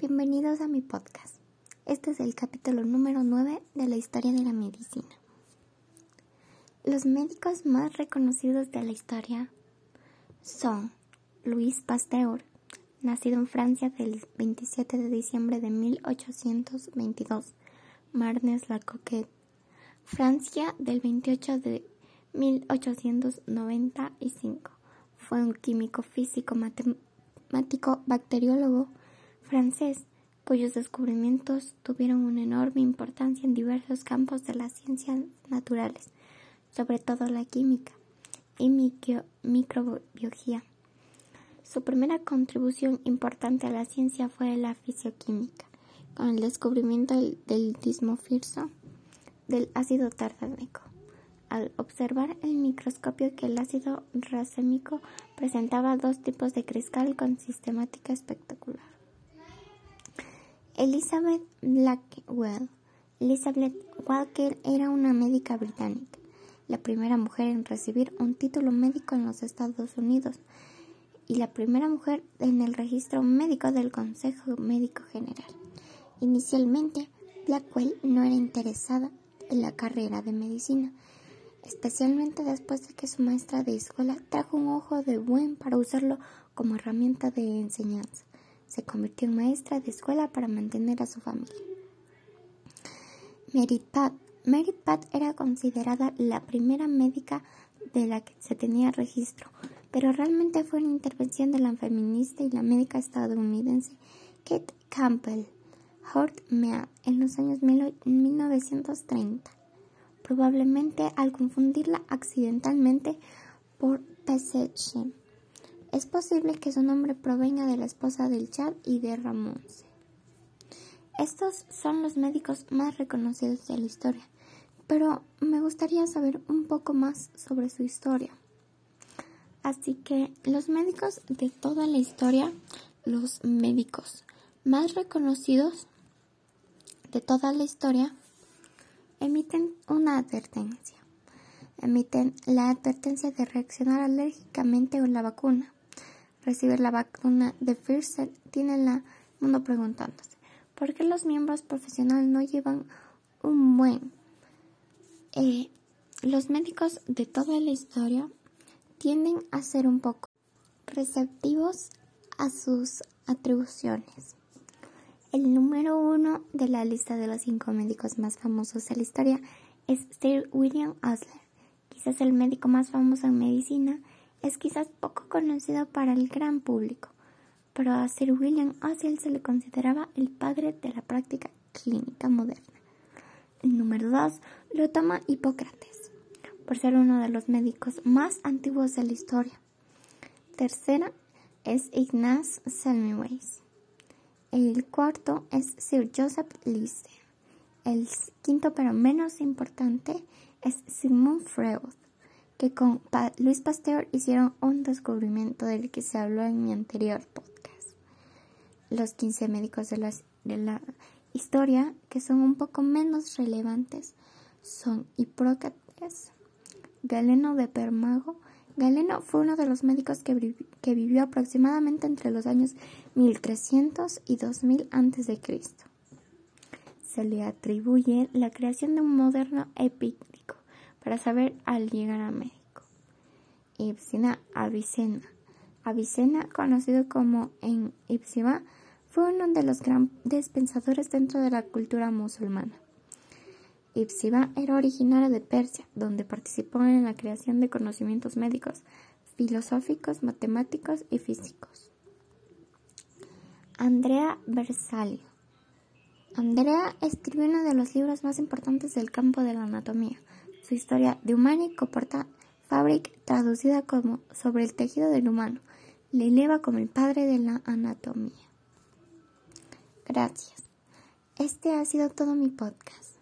Bienvenidos a mi podcast. Este es el capítulo número 9 de la historia de la medicina. Los médicos más reconocidos de la historia son Louis Pasteur, nacido en Francia del 27 de diciembre de 1822, Marnes la Francia del 28 de 1895. Fue un químico físico matemático bacteriólogo francés cuyos descubrimientos tuvieron una enorme importancia en diversos campos de las ciencias naturales, sobre todo la química y microbiología. Su primera contribución importante a la ciencia fue la fisioquímica, con el descubrimiento del dismofirso del ácido tartárico. Al observar el microscopio que el ácido racémico presentaba dos tipos de cristal con sistemática espectacular. Elizabeth Blackwell. Elizabeth Walker era una médica británica, la primera mujer en recibir un título médico en los Estados Unidos y la primera mujer en el registro médico del Consejo Médico General. Inicialmente, Blackwell no era interesada en la carrera de medicina, especialmente después de que su maestra de escuela trajo un ojo de buen para usarlo como herramienta de enseñanza se convirtió en maestra de escuela para mantener a su familia. Mary Pat. Mary Pat era considerada la primera médica de la que se tenía registro, pero realmente fue una intervención de la feminista y la médica estadounidense Kate Campbell Hort Mead en los años 1930, probablemente al confundirla accidentalmente por Pesce. Es posible que su nombre provenga de la esposa del Chad y de Ramón. Estos son los médicos más reconocidos de la historia, pero me gustaría saber un poco más sobre su historia. Así que los médicos de toda la historia, los médicos más reconocidos de toda la historia, emiten una advertencia. Emiten la advertencia de reaccionar alérgicamente a la vacuna recibir la vacuna de Pfizer, tiene el mundo preguntándose, ¿por qué los miembros profesionales no llevan un buen? Eh, los médicos de toda la historia tienden a ser un poco receptivos a sus atribuciones. El número uno de la lista de los cinco médicos más famosos de la historia es Sir William Osler, quizás el médico más famoso en medicina es quizás poco conocido para el gran público, pero a Sir William Osler se le consideraba el padre de la práctica clínica moderna. El número 2 lo toma Hipócrates, por ser uno de los médicos más antiguos de la historia. Tercera es Ignaz Semmelweis. El cuarto es Sir Joseph Lister. El quinto, pero menos importante, es Sigmund Freud que con Luis Pasteur hicieron un descubrimiento del que se habló en mi anterior podcast. Los 15 médicos de la, historia que son un poco menos relevantes son Hipócrates, Galeno de Permago. Galeno fue uno de los médicos que, vivió aproximadamente entre los años 1300 y 2000 a.C. Se le atribuye la creación de un moderno epícrico para saber al llegar a México. Ibsina Avicena. Avicena, conocido como en Ipsima, fue uno de los grandes pensadores dentro de la cultura musulmana. Ipsima era originario de Persia, donde participó en la creación de conocimientos médicos, filosóficos, matemáticos y físicos. Andrea Versalio. Andrea escribió uno de los libros más importantes del campo de la anatomía, su historia de Humani comporta Fabric, traducida como sobre el tejido del humano, le eleva como el padre de la anatomía. Gracias. Este ha sido todo mi podcast.